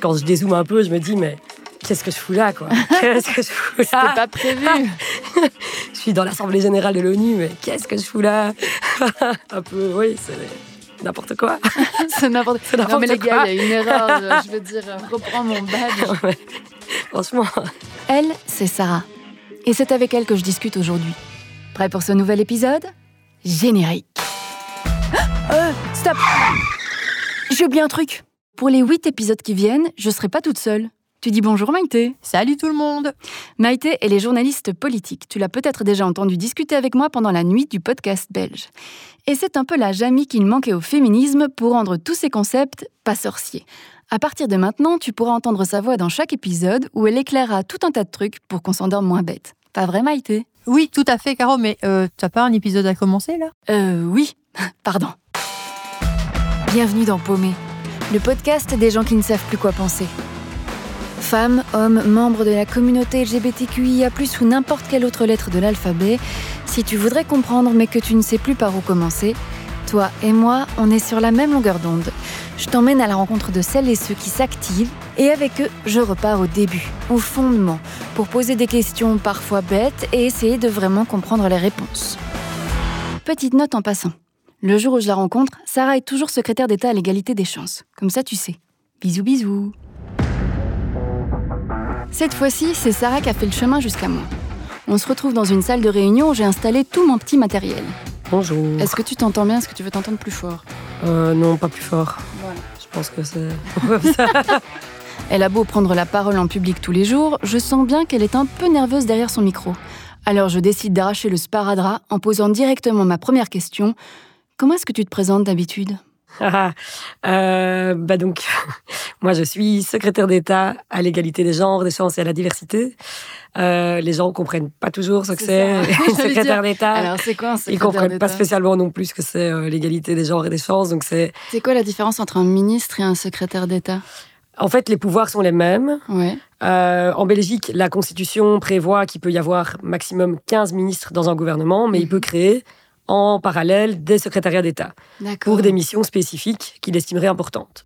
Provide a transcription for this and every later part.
quand je dézoome un peu, je me dis, mais qu'est-ce que je fous là, quoi Qu'est-ce que je fous là C'était pas prévu. je suis dans l'Assemblée Générale de l'ONU, mais qu'est-ce que je fous là Un peu, oui, c'est n'importe quoi. c'est n'importe quoi. Non, mais les gars, il y a une erreur. Je veux dire, reprends mon badge. franchement. Elle, c'est Sarah. Et c'est avec elle que je discute aujourd'hui. Prêt pour ce nouvel épisode? Générique. Euh, stop J'ai oublié un truc. Pour les huit épisodes qui viennent, je serai pas toute seule. Tu dis bonjour Maïté. Salut tout le monde. Maïté, elle est journaliste politique. Tu l'as peut-être déjà entendu discuter avec moi pendant la nuit du podcast belge. Et c'est un peu la Jamie qu'il manquait au féminisme pour rendre tous ces concepts pas sorciers. À partir de maintenant, tu pourras entendre sa voix dans chaque épisode où elle éclairera tout un tas de trucs pour qu'on s'endorme moins bête. Pas vrai Maïté? Oui, tout à fait Caro, mais euh, t'as pas un épisode à commencer là? Euh oui, pardon. Bienvenue dans Paumé, le podcast des gens qui ne savent plus quoi penser. Femmes, hommes, membres de la communauté LGBTQIA+, ou n'importe quelle autre lettre de l'alphabet, si tu voudrais comprendre mais que tu ne sais plus par où commencer, toi et moi, on est sur la même longueur d'onde. Je t'emmène à la rencontre de celles et ceux qui s'activent, et avec eux, je repars au début, au fondement, pour poser des questions parfois bêtes et essayer de vraiment comprendre les réponses. Petite note en passant. Le jour où je la rencontre, Sarah est toujours secrétaire d'État à l'égalité des chances. Comme ça, tu sais. Bisous, bisous. Cette fois-ci, c'est Sarah qui a fait le chemin jusqu'à moi. On se retrouve dans une salle de réunion où j'ai installé tout mon petit matériel. Bonjour. Est-ce que tu t'entends bien? Est-ce que tu veux t'entendre plus fort? Euh, Non, pas plus fort. Voilà. Je pense que c'est. Elle a beau prendre la parole en public tous les jours, je sens bien qu'elle est un peu nerveuse derrière son micro. Alors je décide d'arracher le sparadrap en posant directement ma première question. Comment est-ce que tu te présentes d'habitude? Euh, bah donc, moi je suis secrétaire d'État à l'égalité des genres, des chances et à la diversité. Euh, les gens comprennent pas toujours ce que c'est secrétaire d'État. Alors c'est quoi un secrétaire Ils comprennent pas spécialement non plus ce que c'est euh, l'égalité des genres et des chances. Donc c'est. C'est quoi la différence entre un ministre et un secrétaire d'État? En fait, les pouvoirs sont les mêmes. Ouais. Euh, en Belgique, la Constitution prévoit qu'il peut y avoir maximum 15 ministres dans un gouvernement, mais il peut créer en parallèle des secrétariats d'État pour des missions spécifiques qu'il estimerait importantes.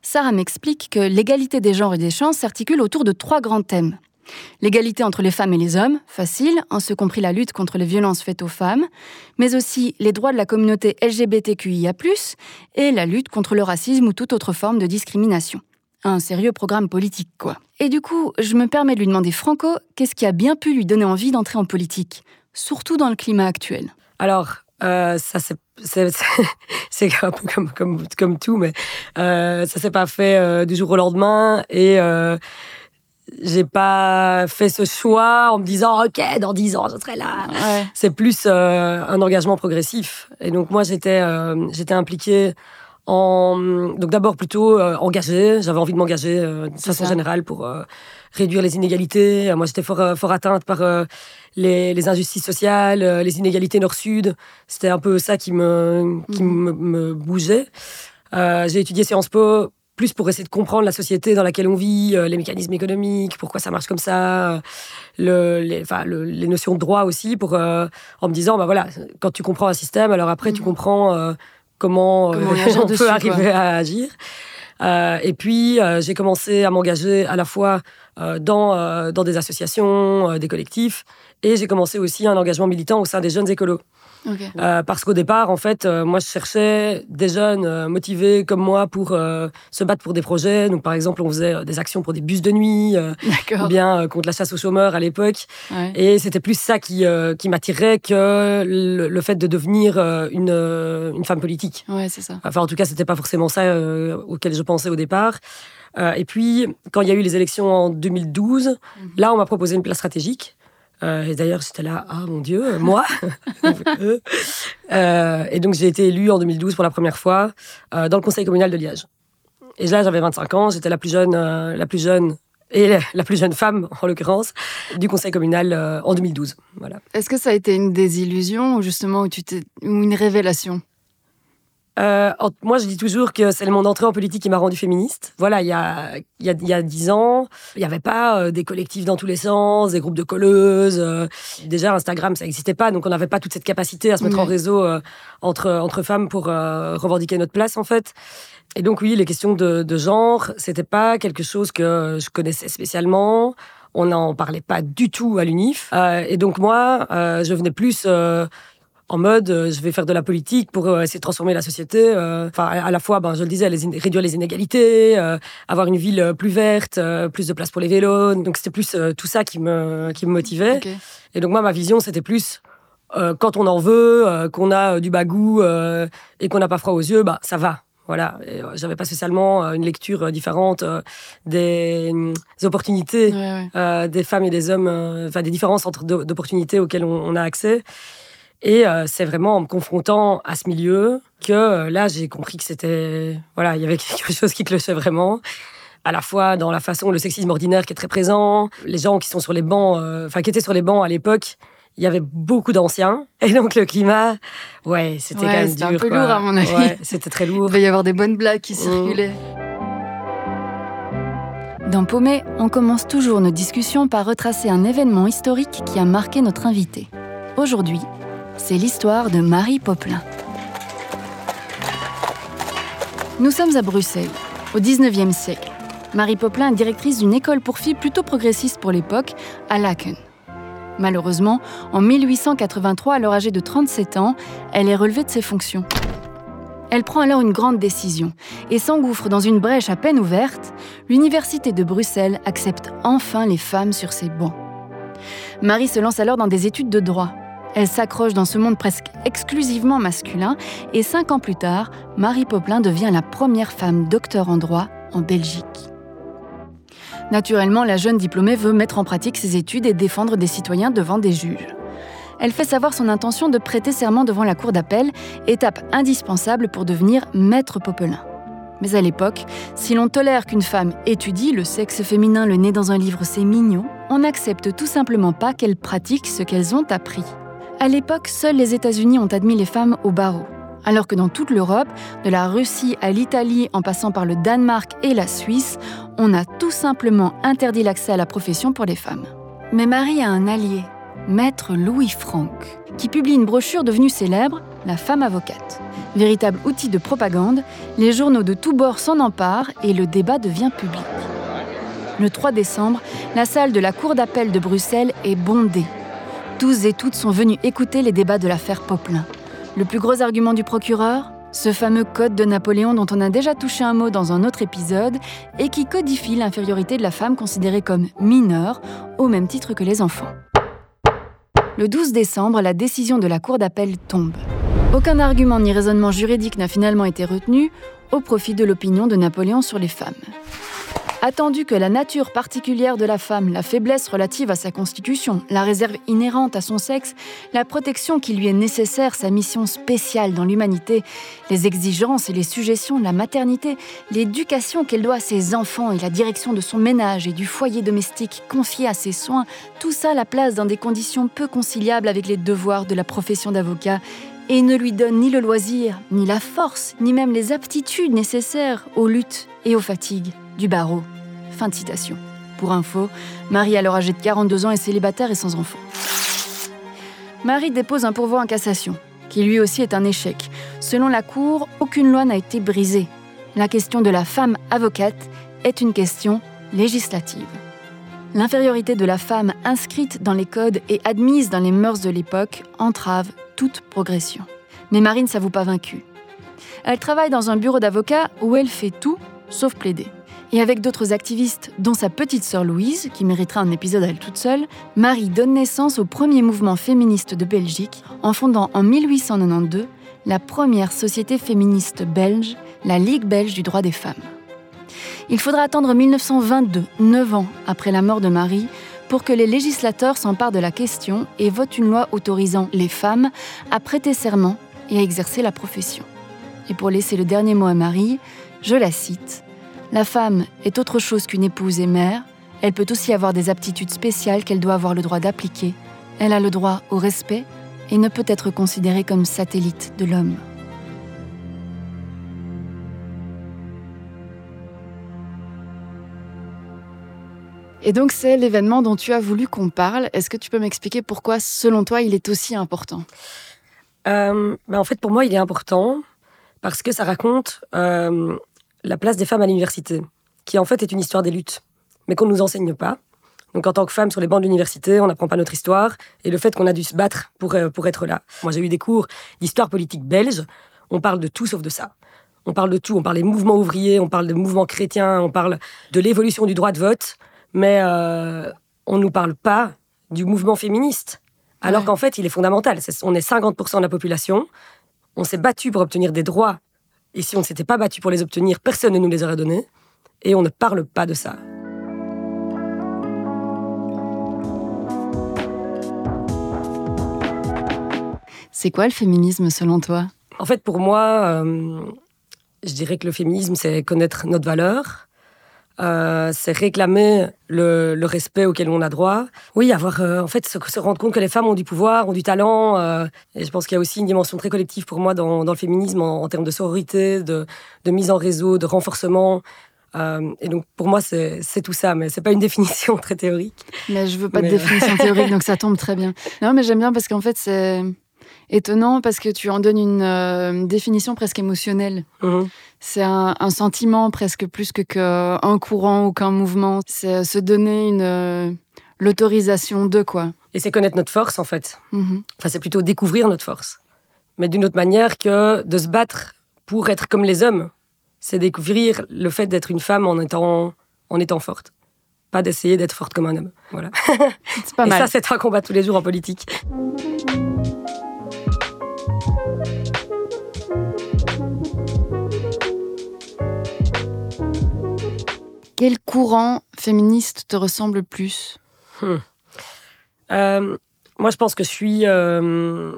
Sarah m'explique que l'égalité des genres et des chances s'articule autour de trois grands thèmes. L'égalité entre les femmes et les hommes, facile, en ce compris la lutte contre les violences faites aux femmes, mais aussi les droits de la communauté LGBTQIA, et la lutte contre le racisme ou toute autre forme de discrimination. Un sérieux programme politique, quoi. Et du coup, je me permets de lui demander Franco, qu'est-ce qui a bien pu lui donner envie d'entrer en politique, surtout dans le climat actuel? Alors, euh, ça c'est un peu comme, comme, comme tout, mais euh, ça s'est pas fait euh, du jour au lendemain et euh, j'ai pas fait ce choix en me disant ok dans dix ans je serai là. C'est plus euh, un engagement progressif et donc moi j'étais j'étais impliquée donc d'abord plutôt euh, engagée, j'avais envie de m'engager euh, de façon générale pour euh, réduire les inégalités. Moi j'étais fort, fort atteinte par les, injustices sociales, les inégalités nord-sud. C'était un peu ça qui me, qui mhm. me, bougeait. J'ai étudié Sciences Po plus pour essayer de comprendre la société dans laquelle on vit, les mécanismes économiques, pourquoi ça marche comme ça, le, les, les, notions de droit aussi, pour, en me disant, bah voilà, quand tu comprends un système, alors après tu mhm. comprends comment, euh, on peut arriver à agir. Euh, et puis, euh, j'ai commencé à m'engager à la fois dans, dans des associations, des collectifs, et j'ai commencé aussi un engagement militant au sein des jeunes écolos. Euh, parce qu'au départ, en fait, euh, moi, je cherchais des jeunes euh, motivés comme moi pour se battre pour des projets. Donc, par exemple, on faisait des actions pour des bus de nuit, ou bien contre la chasse aux chômeurs à l'époque. Et c'était plus ça qui, qui m'attirait que le, fait de devenir une, une femme politique. Ouais, c'est ça. Enfin, en tout cas, c'était pas forcément ça auquel je pensais au départ. et puis, quand il y a eu les élections en 2012, mhm. là, on m'a proposé une place stratégique. Euh, et d'ailleurs, j'étais là, ah mon Dieu, moi euh, Et donc, j'ai été élue en 2012 pour la première fois euh, dans le conseil communal de Liège. Et là, j'avais 25 ans, j'étais la plus jeune, la plus jeune et la plus jeune femme, en l'occurrence, du conseil communal en 2012. Voilà. Est-ce que ça a été une désillusion ou justement où tu ou une révélation? Euh, moi, je dis toujours que c'est mon entrée en politique qui m'a rendue féministe. Voilà, il y a il y a, il y a dix ans, il n'y avait pas euh, des collectifs dans tous les sens, des groupes de colleuses. Euh, déjà, Instagram, ça n'existait pas, donc on n'avait pas toute cette capacité à se mettre en réseau entre entre femmes pour revendiquer notre place, en fait. Et donc oui, les questions de, de genre, c'était pas quelque chose que je connaissais spécialement. On n'en parlait pas du tout à l'UNIF. et donc moi, je venais plus en mode euh, je vais faire de la politique pour euh, essayer de transformer la société. Euh, enfin, à la fois, ben, je le disais, réduire les inégalités, avoir une ville plus verte, plus de place pour les vélos. Donc c'était plus tout ça qui me, qui me motivait. Et donc moi, ma vision, c'était plus quand on en veut, qu'on a du bagou et qu'on n'a pas froid aux yeux, bah ça va. Voilà, j'avais pas spécialement une lecture différente des, opportunités des femmes et des hommes, enfin des différences entre d'opportunités auxquelles on a accès. Et euh, c'est vraiment en me confrontant à ce milieu que euh, là, j'ai compris que c'était. Voilà, il y avait quelque chose qui clochait vraiment. À la fois dans la façon, le sexisme ordinaire qui est très présent, les gens qui sont sur les bancs, euh, enfin, qui étaient sur les bancs à l'époque, il y avait beaucoup d'anciens. Et donc, le climat, ouais, c'était quand même dur. un peu lourd, à mon avis. c'était très lourd. Il va y avoir des bonnes blagues qui mmh. circulaient. Dans Paumé, on commence toujours nos discussions par retracer un événement historique qui a marqué notre invité. Aujourd'hui, c'est l'histoire de Marie Poplin. Nous sommes à Bruxelles, au 19e siècle. Marie Poplin est directrice d'une école pour filles plutôt progressiste pour l'époque, à Laken. Malheureusement, en 1883, alors âgée de 37 ans, elle est relevée de ses fonctions. Elle prend alors une grande décision et s'engouffre dans une brèche à peine ouverte. L'Université de Bruxelles accepte enfin les femmes sur ses bancs. Marie se lance alors dans des études de droit. Elle s'accroche dans ce monde presque exclusivement masculin et cinq ans plus tard, Marie Poplin devient la première femme docteur en droit en Belgique. Naturellement, la jeune diplômée veut mettre en pratique ses études et défendre des citoyens devant des juges. Elle fait savoir son intention de prêter serment devant la cour d'appel, étape indispensable pour devenir maître Popelin. Mais à l'époque, si l'on tolère qu'une femme étudie le sexe féminin le nez dans un livre, c'est mignon, on n'accepte tout simplement pas qu'elles pratiquent ce qu'elles ont appris. À l'époque, seuls les États-Unis ont admis les femmes au barreau, alors que dans toute l'Europe, de la Russie à l'Italie en passant par le Danemark et la Suisse, on a tout simplement interdit l'accès à la profession pour les femmes. Mais Marie a un allié, maître Louis Franck, qui publie une brochure devenue célèbre, La femme avocate. Véritable outil de propagande, les journaux de tous bords s'en emparent et le débat devient public. Le 3 décembre, la salle de la Cour d'appel de Bruxelles est bondée tous et toutes sont venus écouter les débats de l'affaire Poplin. Le plus gros argument du procureur? Ce fameux code de Napoléon dont on a déjà touché un mot dans un autre épisode et qui codifie l'infériorité de la femme considérée comme mineure au même titre que les enfants. Le 12 décembre, la décision de la Cour d'appel tombe. Aucun argument ni raisonnement juridique n'a finalement été retenu au profit de l'opinion de Napoléon sur les femmes. Attendu que la nature particulière de la femme, la faiblesse relative à sa constitution, la réserve inhérente à son sexe, la protection qui lui est nécessaire, sa mission spéciale dans l'humanité, les exigences et les suggestions de la maternité, l'éducation qu'elle doit à ses enfants et la direction de son ménage et du foyer domestique confié à ses soins, tout ça la place dans des conditions peu conciliables avec les devoirs de la profession d'avocat et ne lui donne ni le loisir, ni la force, ni même les aptitudes nécessaires aux luttes et aux fatigues du barreau. Fin de citation. Pour info, Marie, alors âgée de 42 ans, est célibataire et sans enfant. Marie dépose un pourvoi en cassation, qui lui aussi est un échec. Selon la Cour, aucune loi n'a été brisée. La question de la femme avocate est une question législative. L'infériorité de la femme inscrite dans les codes et admise dans les mœurs de l'époque entrave toute progression. Mais Marie ne s'avoue pas vaincue. Elle travaille dans un bureau d'avocat où elle fait tout sauf plaider. Et avec d'autres activistes, dont sa petite sœur Louise, qui méritera un épisode à elle toute seule, Marie donne naissance au premier mouvement féministe de Belgique en fondant en 1892 la première société féministe belge, la Ligue belge du droit des femmes. Il faudra attendre 1922, neuf ans après la mort de Marie, pour que les législateurs s'emparent de la question et votent une loi autorisant les femmes à prêter serment et à exercer la profession. Et pour laisser le dernier mot à Marie, je la cite la femme est autre chose qu'une épouse et mère, elle peut aussi avoir des aptitudes spéciales qu'elle doit avoir le droit d'appliquer, elle a le droit au respect et ne peut être considérée comme satellite de l'homme. Et donc c'est l'événement dont tu as voulu qu'on parle. Est-ce que tu peux m'expliquer pourquoi, selon toi, il est aussi important? Euh, ben, en fait, pour moi, il est important parce que ça raconte euh, la place des femmes à l'université, qui en fait est une histoire des luttes, mais qu'on ne nous enseigne pas. Donc en tant que femme sur les bancs de l'université, on n'apprend pas notre histoire et le fait qu'on a dû se battre pour, euh, pour être là. Moi j'ai eu des cours d'histoire politique belge, on parle de tout sauf de ça. On parle de tout, on parle des mouvements ouvriers, on parle des mouvements chrétiens, on parle de l'évolution du droit de vote, mais euh, on ne nous parle pas du mouvement féministe. Alors qu'en fait, il est fondamental. on est 50% de la population. On s'est battu pour obtenir des droits. Et si on ne s'était pas battu pour les obtenir, personne ne nous les aurait donnés. Et on ne parle pas de ça. C'est quoi le féminisme selon toi? En fait, pour moi, euh, je dirais que le féminisme, c'est connaître notre valeur, euh, c'est réclamer le, respect auquel on a droit. Oui, avoir euh, en fait se, rendre compte que les femmes ont du pouvoir, ont du talent. Euh, et je pense qu'il y a aussi une dimension très collective pour moi dans, le féminisme en, termes de sororité, de, mise en réseau, de renforcement. et donc pour moi c'est tout ça, mais c'est pas une définition très théorique. Mais je veux pas de définition théorique, donc ça tombe très bien. Non, mais j'aime bien parce qu'en fait c'est étonnant parce que tu en donnes une définition presque émotionnelle. Mhm. C'est un, sentiment presque plus que qu'un courant ou qu'un mouvement. C'est se donner une euh, l'autorisation de quoi. Et c'est connaître notre force en fait. Mm-hmm. Enfin, c'est plutôt découvrir notre force, mais d'une autre manière que de se battre pour être comme les hommes. C'est découvrir le fait d'être une femme en étant en étant forte, pas d'essayer d'être forte comme un homme. Voilà. C'est pas mal. Et ça, c'est un combat tous les jours en politique. Quel courant féministe te ressemble plus? Hmm. euh, Moi, je pense que je suis. Euh, je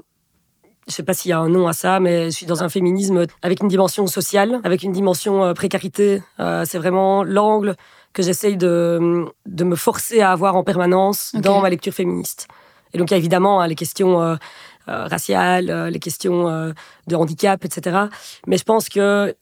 ne sais pas s'il y a un nom à ça, mais je suis dans un féminisme avec une dimension sociale, avec une dimension euh, précarité. c'est vraiment l'angle que j'essaye de, de, me forcer à avoir en permanence dans ma lecture féministe. Et donc, il y a évidemment hein, les questions raciales, les questions de handicap, etc. Mais je pense que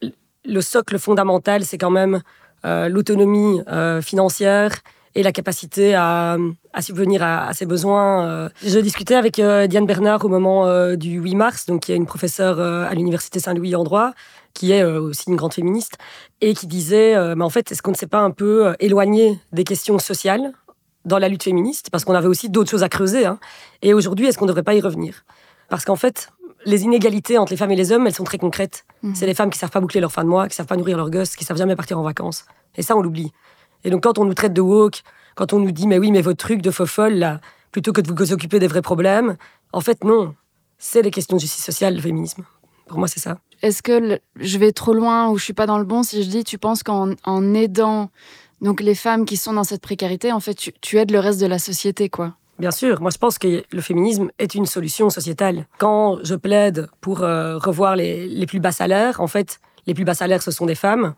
le socle fondamental, c'est quand même euh, l'autonomie euh, financière et la capacité à, subvenir à, ses besoins. Euh. Je discutais avec Diane Bernard au moment du 8 mars, donc qui est une professeure à l'Université Saint-Louis en droit, qui est aussi une grande féministe, et qui disait, mais en fait, est-ce qu'on ne s'est pas un peu éloigné des questions sociales dans la lutte féministe? Parce qu'on avait aussi d'autres choses à creuser. Hein. Et aujourd'hui, est-ce qu'on ne devrait pas y revenir? Parce qu'en fait, les inégalités entre les femmes et les hommes, elles sont très concrètes. Mhm. C'est les femmes qui savent pas boucler leur fin de mois, qui savent pas nourrir leurs gosses, qui savent jamais partir en vacances. Et ça, on l'oublie. Et donc, quand on nous traite de woke, quand on nous dit, mais oui, mais votre truc de faux folle, là, plutôt que de vous occuper des vrais problèmes, en fait, non. C'est les questions de justice sociale, le féminisme. Pour moi, c'est ça. Est-ce que je vais trop loin ou je suis pas dans le bon si je dis, tu penses qu'en aidant donc les femmes qui sont dans cette précarité, en fait, tu, tu aides le reste de la société, quoi Bien sûr, moi je pense que le féminisme est une solution sociétale. Quand je plaide pour euh, revoir les, plus bas salaires, en fait, les plus bas salaires, ce sont des femmes.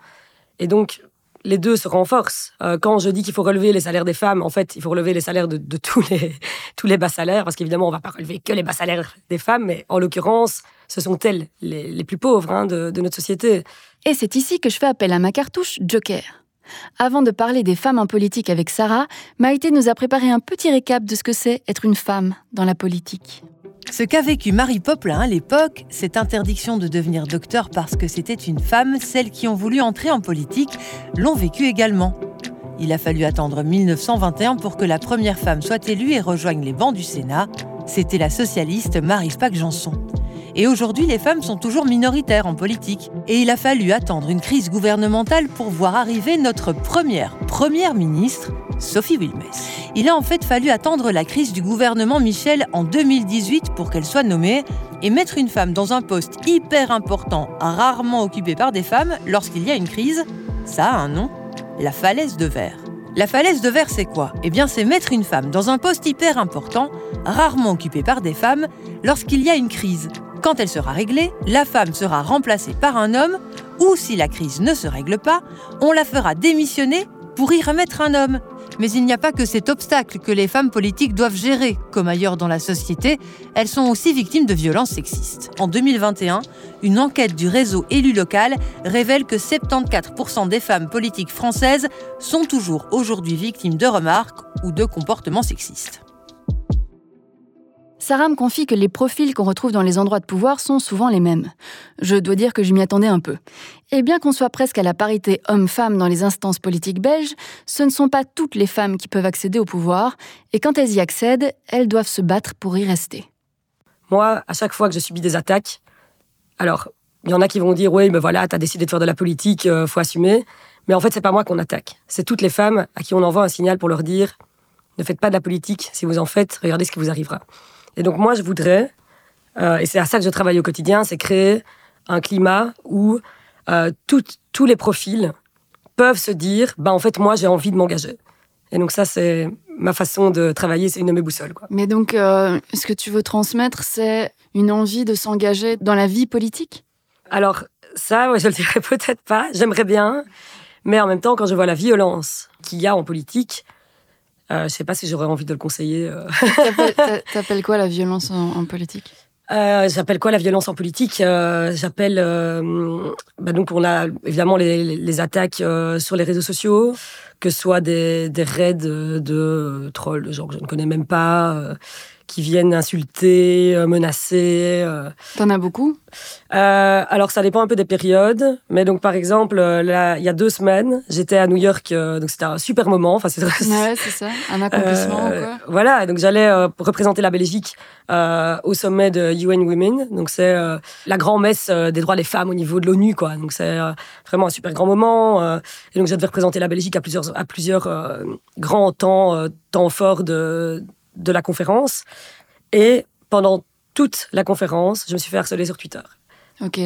Et donc, les deux se renforcent. Euh, quand je dis qu'il faut relever les salaires des femmes, en fait, il faut relever les salaires de, tous, les, tous les bas salaires, parce qu'évidemment, on ne va pas relever que les bas salaires des femmes, mais en l'occurrence, ce sont elles les, plus pauvres hein, de notre société. Et c'est ici que je fais appel à ma cartouche Joker. Avant de parler des femmes en politique avec Sarah, Maïté nous a préparé un petit récap de ce que c'est être une femme dans la politique. Ce qu'a vécu Marie Poplin à l'époque, cette interdiction de devenir docteur parce que c'était une femme, celles qui ont voulu entrer en politique l'ont vécu également. Il a fallu attendre 1921 pour que la première femme soit élue et rejoigne les bancs du Sénat. C'était la socialiste Marie Pac Janson. Et aujourd'hui, les femmes sont toujours minoritaires en politique. Et il a fallu attendre une crise gouvernementale pour voir arriver notre première première ministre, Sophie Wilmès. Il a en fait fallu attendre la crise du gouvernement Michel en 2018 pour qu'elle soit nommée et mettre une femme dans un poste hyper important, rarement occupé par des femmes, lorsqu'il y a une crise, ça a un nom, la falaise de verre. La falaise de verre, c'est quoi? Eh bien, c'est mettre une femme dans un poste hyper important, rarement occupé par des femmes, lorsqu'il y a une crise, quand elle sera réglée, la femme sera remplacée par un homme, ou si la crise ne se règle pas, on la fera démissionner pour y remettre un homme. Mais il n'y a pas que cet obstacle que les femmes politiques doivent gérer. Comme ailleurs dans la société, elles sont aussi victimes de violences sexistes. En 2021, une enquête du réseau élu local révèle que 74% des femmes politiques françaises sont toujours aujourd'hui victimes de remarques ou de comportements sexistes. Sarah me confie que les profils qu'on retrouve dans les endroits de pouvoir sont souvent les mêmes. Je dois dire que je m'y attendais un peu. Et bien qu'on soit presque à la parité homme-femme dans les instances politiques belges, ce ne sont pas toutes les femmes qui peuvent accéder au pouvoir, et quand elles y accèdent, elles doivent se battre pour y rester. Moi, à chaque fois que je subis des attaques, alors, il y en a qui vont dire, oui, mais voilà, t'as décidé de faire de la politique, euh, faut assumer. Mais en fait, c'est pas moi qu'on attaque. C'est toutes les femmes à qui on envoie un signal pour leur dire, ne faites pas de la politique. Si vous en faites, regardez ce qui vous arrivera. Et donc moi, je voudrais, euh, et c'est à ça que je travaille au quotidien, c'est créer un climat où euh, tous les profils peuvent se dire, bah en fait, moi, j'ai envie de m'engager. Et donc ça, c'est ma façon de travailler, c'est une de mes boussoles. Quoi. Mais donc, euh, ce que tu veux transmettre, c'est une envie de s'engager dans la vie politique? Alors ça, ouais, je le dirais peut-être pas. J'aimerais bien, mais en même temps, quand je vois la violence qu'il y a en politique, je sais pas si j'aurais envie de le conseiller. Euh. T'appelles quoi la violence en, politique? Euh, J'appelle quoi la violence en politique? Euh, J'appelle bah donc on a évidemment les, les attaques sur les réseaux sociaux, que ce soit des, des raids de, trolls, de gens que je ne connais même pas qui viennent insulter, euh, menacer. Euh. T'en as beaucoup? Euh, Alors, ça dépend un peu des périodes. Mais donc, par exemple, là, il y a deux semaines, j'étais à New York. donc, c'était un super moment. Enfin, c'est ouais, c'est ça. Un accomplissement, quoi? Voilà. Donc, j'allais représenter la Belgique au sommet de UN Women. Donc, c'est la grand-messe des droits des femmes au niveau de l'ONU, quoi. Donc, c'est vraiment un super grand moment. et donc, je devais représenter la Belgique à plusieurs, à plusieurs grands temps, temps forts de de la conférence. Et pendant toute la conférence, je me suis fait harceler sur Twitter. Ok.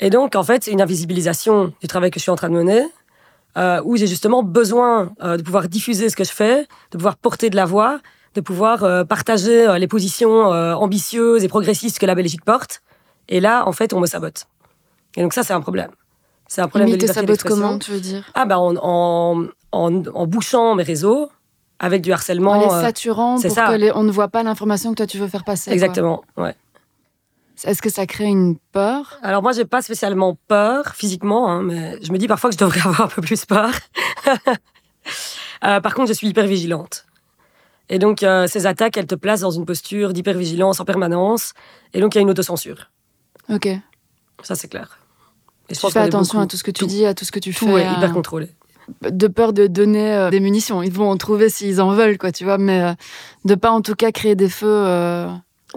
Et donc, en fait, c'est une invisibilisation du travail que je suis en train de mener, euh, où j'ai justement besoin euh, de pouvoir diffuser ce que je fais, de pouvoir porter de la voix, de pouvoir euh, partager les positions ambitieuses et progressistes que la Belgique porte. Et là, en fait, on me sabote. Et donc ça, c'est un problème. C'est un problème Mais de liberté comment, tu veux dire? Ah ben, en, en, en bouchant mes réseaux, avec du harcèlement. En les euh, saturant pour qu'on on ne voit pas l'information que toi tu veux faire passer. Exactement, ouais. Est-ce que ça crée une peur? Alors moi, j'ai pas spécialement peur physiquement, hein, mais je me dis parfois que je devrais avoir un peu plus peur. euh, par contre, je suis hyper vigilante. Et donc, euh, ces attaques, elles te placent dans une posture d'hypervigilance en permanence. Et donc, il y a une autocensure. Ok. Ça, c'est clair. Et je tu fais attention à tout ce que tu dis, à tout ce que tu tout fais. Tout est hyper contrôlé de peur de donner euh, des munitions. Ils vont en trouver s'ils en veulent, quoi, tu vois, mais euh, de pas en tout cas créer des feux. Euh.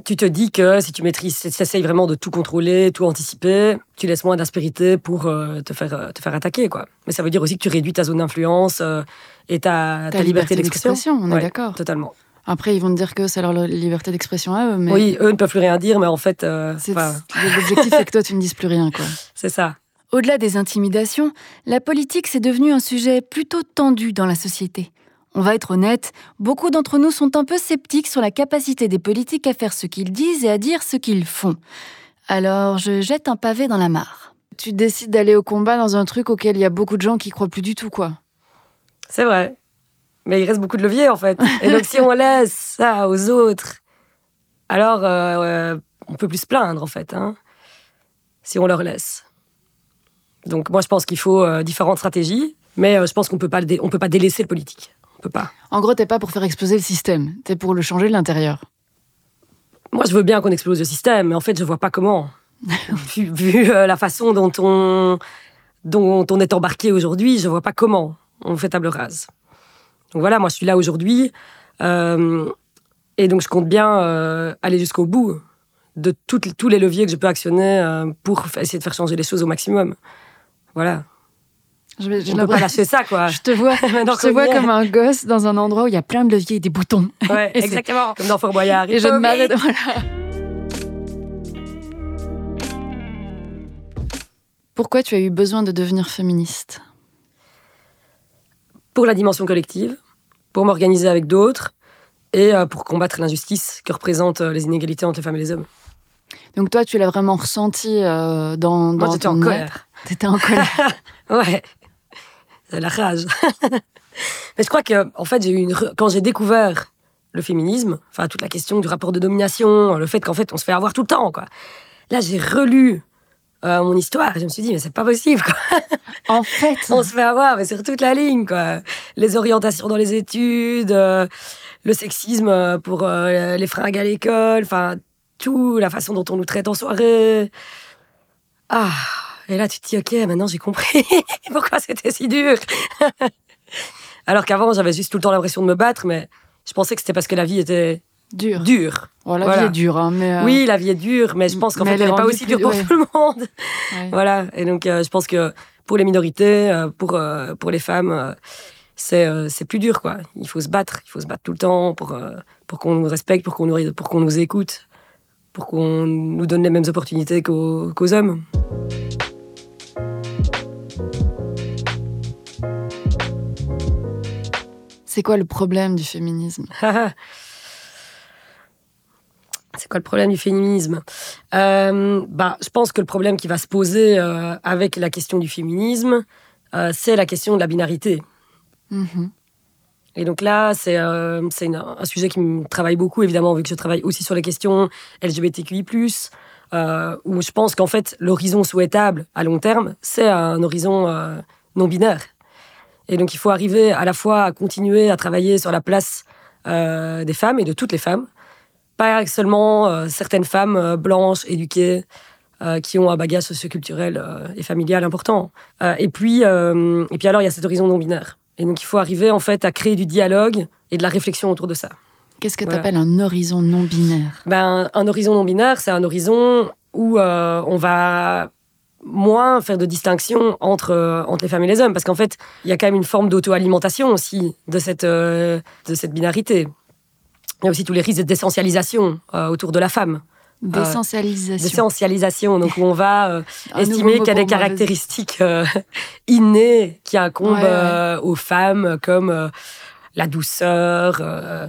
Tu te dis que si tu maîtrises, si tu essayes vraiment de tout contrôler, tout anticiper, tu laisses moins d'aspérité pour te, faire, te faire attaquer, quoi. Mais ça veut dire aussi que tu réduis ta zone d'influence et ta, ta, liberté, d'expression. On est d'accord. Totalement. Après, ils vont te dire que c'est leur liberté d'expression à eux. Mais... Oui, eux ne peuvent plus rien dire, mais en fait. L'objectif, c'est que toi, tu ne dises plus rien, quoi. C'est ça. Au-delà des intimidations, la politique c'est devenu un sujet plutôt tendu dans la société. On va être honnête, beaucoup d'entre nous sont un peu sceptiques sur la capacité des politiques à faire ce qu'ils disent et à dire ce qu'ils font. Alors je jette un pavé dans la mare. Tu décides d'aller au combat dans un truc auquel il y a beaucoup de gens qui croient plus du tout, quoi. C'est vrai. Mais il reste beaucoup de leviers, en fait. Et donc si on laisse ça aux autres, alors euh, on peut plus se plaindre, en fait. Hein, si on leur laisse. Donc moi, je pense qu'il faut euh, différentes stratégies, mais euh, je pense qu'on peut pas, on peut pas délaisser le politique. On peut pas. En gros, t'es pas pour faire exploser le système, t'es pour le changer de l'intérieur. Moi, je veux bien qu'on explose le système, mais en fait, je vois pas comment. vu, euh, la façon dont on, dont on est embarqué aujourd'hui, je vois pas comment on fait table rase. Donc voilà, moi, je suis là aujourd'hui, et donc je compte bien aller jusqu'au bout de tous les leviers que je peux actionner pour essayer de faire changer les choses au maximum. Voilà. Je, vais, On peut pas lâcher ça, quoi. Je te vois, je te vois comme un gosse dans un endroit où il y a plein de leviers et des boutons. Ouais, exactement. Comme dans Fort Boyard. Et je ne m'arrête. Voilà. Pourquoi tu as eu besoin de devenir féministe? Pour la dimension collective, pour m'organiser avec d'autres et euh, pour combattre l'injustice que représentent euh, les inégalités entre les femmes et les hommes. Donc toi, tu l'as vraiment ressenti euh, dans, dans Moi, j'étais en colère. T'étais en colère. ouais. c'est la rage. Mais je crois que, en fait, j'ai eu une. Quand j'ai découvert le féminisme, enfin, toute la question du rapport de domination, le fait qu'en fait, on se fait avoir tout le temps, quoi. Là, j'ai relu euh, mon histoire et je me suis dit, mais c'est pas possible, quoi. En fait. on se fait avoir, mais sur toute la ligne, quoi. Les orientations dans les études, euh, le sexisme euh, pour euh, les fringues à l'école, enfin, tout, la façon dont on nous traite en soirée. Ah, et là, tu te dis, ok, maintenant j'ai compris pourquoi c'était si dur. Alors qu'avant, j'avais juste tout le temps l'impression de me battre, mais je pensais que c'était parce que la vie était Dur. dure. Oh, la Voilà. vie est dure, hein, mais. euh, Oui, la vie est dure, mais je pense qu'en fait, elle elle est n'est pas aussi plus- dure pour ouais. tout le monde. ouais. Voilà. Et donc, euh, je pense que pour les minorités, euh, pour, euh, pour les femmes, c'est plus dur, quoi. Il faut se battre. Il faut se battre tout le temps pour, pour qu'on nous respecte, pour qu'on nous, pour qu'on nous écoute, pour qu'on nous donne les mêmes opportunités qu'aux qu'aux hommes. C'est quoi le problème du féminisme? C'est quoi le problème du féminisme? Euh, bah, Je pense que le problème qui va se poser euh, avec la question du féminisme, euh, c'est la question de la binarité. Mhm. Et donc là, c'est un sujet qui me travaille beaucoup, évidemment, vu que je travaille aussi sur les questions LGBTQI+, où je pense qu'en fait, l'horizon souhaitable à long terme, c'est un horizon euh, non-binaire. Et donc, il faut arriver à la fois à continuer à travailler sur la place euh, des femmes et de toutes les femmes, pas seulement euh, certaines femmes euh, blanches, éduquées, qui ont un bagage socioculturel et familial important. Et, puis, et puis alors, il y a cet horizon non-binaire. Et donc, il faut arriver en fait à créer du dialogue et de la réflexion autour de ça. Qu'est-ce que tu Voilà. appelles un horizon non binaire? Ben, un horizon non-binaire, c'est un horizon où on va moins faire de distinction entre, euh, entre les femmes et les hommes. Parce qu'en fait, il y a quand même une forme d'auto-alimentation aussi de cette, euh, de cette binarité. Il y a aussi tous les risques d'essentialisation euh, autour de la femme. D'essentialisation. D'essentialisation, donc où on va euh, estimer qu'il y a des caractéristiques euh, innées qui incombent Ouais, ouais. euh, aux femmes, comme euh, la douceur, euh,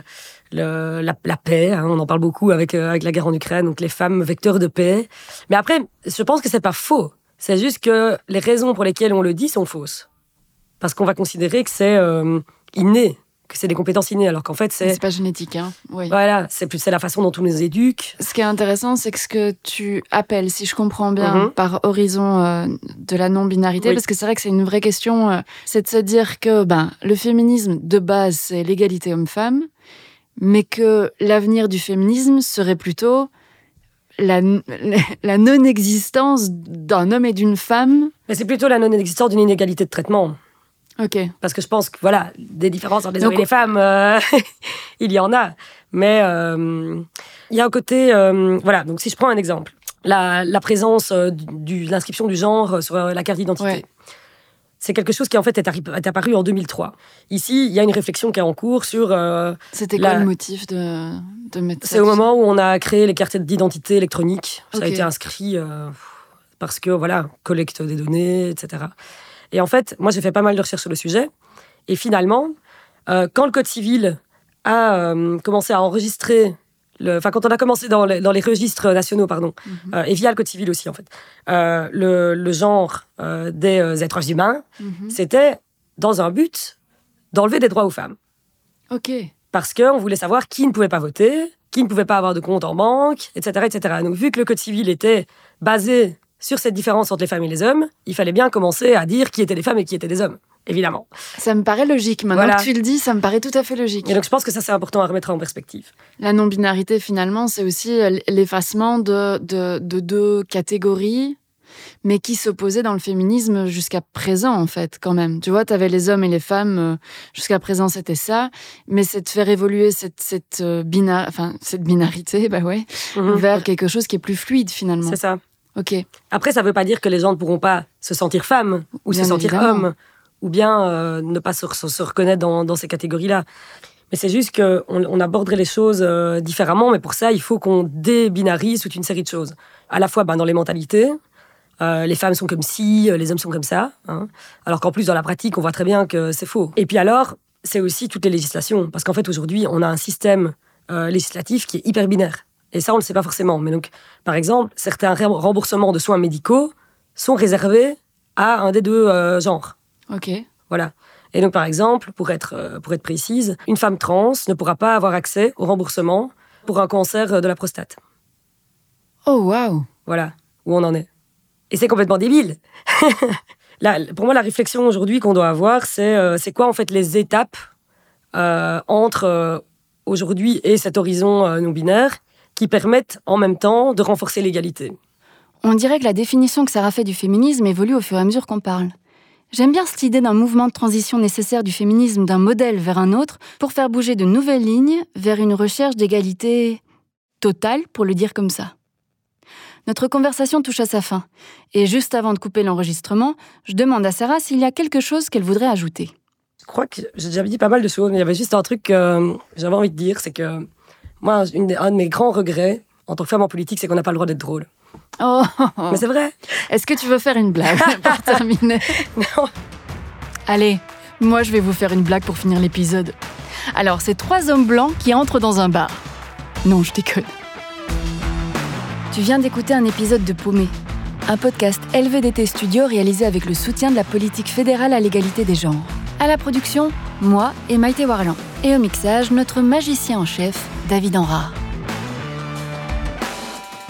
le- la, la paix. hein, on en parle beaucoup avec, euh, avec la guerre en Ukraine, donc les femmes vecteurs de paix. Mais après, je pense que c'est pas faux. C'est juste que les raisons pour lesquelles on le dit sont fausses. Parce qu'on va considérer que c'est euh, inné, que c'est des compétences innées, alors qu'en fait, c'est C'est pas génétique, hein Oui. voilà, c'est plus c'est la façon dont on nous éduque. Ce qui est intéressant, c'est que ce que tu appelles, si je comprends bien, Mhm. par horizon euh, de la non-binarité, Oui. parce que c'est vrai que c'est une vraie question, euh, c'est de se dire que ben, le féminisme, de base, c'est l'égalité homme-femme, mais que l'avenir du féminisme serait plutôt la, la non-existence d'un homme et d'une femme. Mais c'est plutôt la non-existence d'une inégalité de traitement. Ok. Parce que je pense que, voilà, des différences entre les hommes et les femmes, euh, il y en a. Mais euh, il y a un côté. euh, voilà, donc si je prends un exemple, la, la présence de l'inscription du genre sur la carte d'identité. Ouais. C'est quelque chose qui, en fait, est, apparu en 2003. Ici, il y a une réflexion qui est en cours sur. euh, C'était quoi le motif de, de mettre ça c'est au moment où on a créé les cartes d'identité électroniques. Ça a été inscrit euh, parce que, voilà, collecte des données, etc. Et en fait, moi, j'ai fait pas mal de recherches sur le sujet. Et finalement, euh, quand le Code civil a commencé à enregistrer, enfin, quand on a commencé dans les, dans les registres nationaux, pardon, Mhm. euh, et via le Code civil aussi, en fait, euh, le, le genre euh, des êtres humains, Mhm. c'était dans un but d'enlever des droits aux femmes Ok. parce qu'on voulait savoir qui ne pouvait pas voter, qui ne pouvait pas avoir de compte en banque, etc., etc. Donc, vu que le Code civil était basé sur cette différence entre les femmes et les hommes, il fallait bien commencer à dire qui étaient les femmes et qui étaient les hommes, évidemment. Ça me paraît logique. Maintenant Voilà. que tu le dis, ça me paraît tout à fait logique. Et donc, je pense que ça, c'est important à remettre en perspective. La non-binarité, finalement, c'est aussi euh, l'effacement de, de, de deux catégories, mais qui s'opposaient dans le féminisme jusqu'à présent, en fait, quand même. Tu vois, tu avais les hommes et les femmes, euh, jusqu'à présent, c'était ça, mais c'est de faire évoluer cette, cette, euh, bina- enfin, cette binarité bah ouais, Mhm. vers quelque chose qui est plus fluide, finalement. C'est ça. Ok. Après, ça ne veut pas dire que les gens ne pourront pas se sentir femmes ou Bien se sentir évidemment. hommes, ou bien euh, ne pas se, reconnaître dans, ces catégories-là. Mais c'est juste qu'on on aborderait les choses euh, différemment, mais pour ça, il faut qu'on débinarise toute une série de choses. À la fois ben, dans les mentalités, euh, les femmes sont comme ci, les hommes sont comme ça, hein. alors qu'en plus, dans la pratique, on voit très bien que c'est faux. Et puis alors, c'est aussi toutes les législations, parce qu'en fait, aujourd'hui, on a un système législatif qui est hyper binaire. Et ça, on ne le sait pas forcément. Mais donc, par exemple, certains rem- remboursements de soins médicaux sont réservés à un des deux genres. Ok. Voilà. Et donc, par exemple, pour être, euh, pour être précise, une femme trans ne pourra pas avoir accès au remboursement pour un cancer de la prostate. Oh, waouh Voilà où on en est. Et c'est complètement débile. Là, pour moi, la réflexion aujourd'hui qu'on doit avoir, c'est euh, c'est quoi en fait les étapes euh, entre euh, aujourd'hui et cet horizon euh, non binaire qui permettent en même temps de renforcer l'égalité? On dirait que la définition que Sarah fait du féminisme évolue au fur et à mesure qu'on parle. J'aime bien cette idée d'un mouvement de transition nécessaire du féminisme d'un modèle vers un autre pour faire bouger de nouvelles lignes vers une recherche d'égalité totale, pour le dire comme ça. Notre conversation touche à sa fin, et juste avant de couper l'enregistrement, je demande à Sarah s'il y a quelque chose qu'elle voudrait ajouter. Je crois que j'ai déjà dit pas mal de choses, mais il y avait juste un truc que j'avais envie de dire, c'est que moi, un de mes grands regrets en tant que femme en politique, c'est qu'on n'a pas le droit d'être drôle. Oh Mais c'est vrai. Est-ce que tu veux faire une blague pour terminer Non. Allez, moi je vais vous faire une blague pour finir l'épisode. Alors, c'est trois hommes blancs qui entrent dans un bar. Non, je déconne. Tu viens d'écouter un épisode de Paumé, un podcast LVDT Studio réalisé avec le soutien de la politique fédérale à l'égalité des genres. À la production, moi et Maïté Warlan. Et au mixage, notre magicien en chef, David Enrard.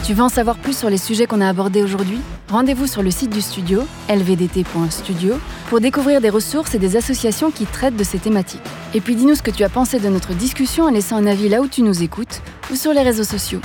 Tu veux en savoir plus sur les sujets qu'on a abordés aujourd'hui? Rendez-vous sur le site du studio, lvdt.studio, pour découvrir des ressources et des associations qui traitent de ces thématiques. Et puis dis-nous ce que tu as pensé de notre discussion en laissant un avis là où tu nous écoutes ou sur les réseaux sociaux.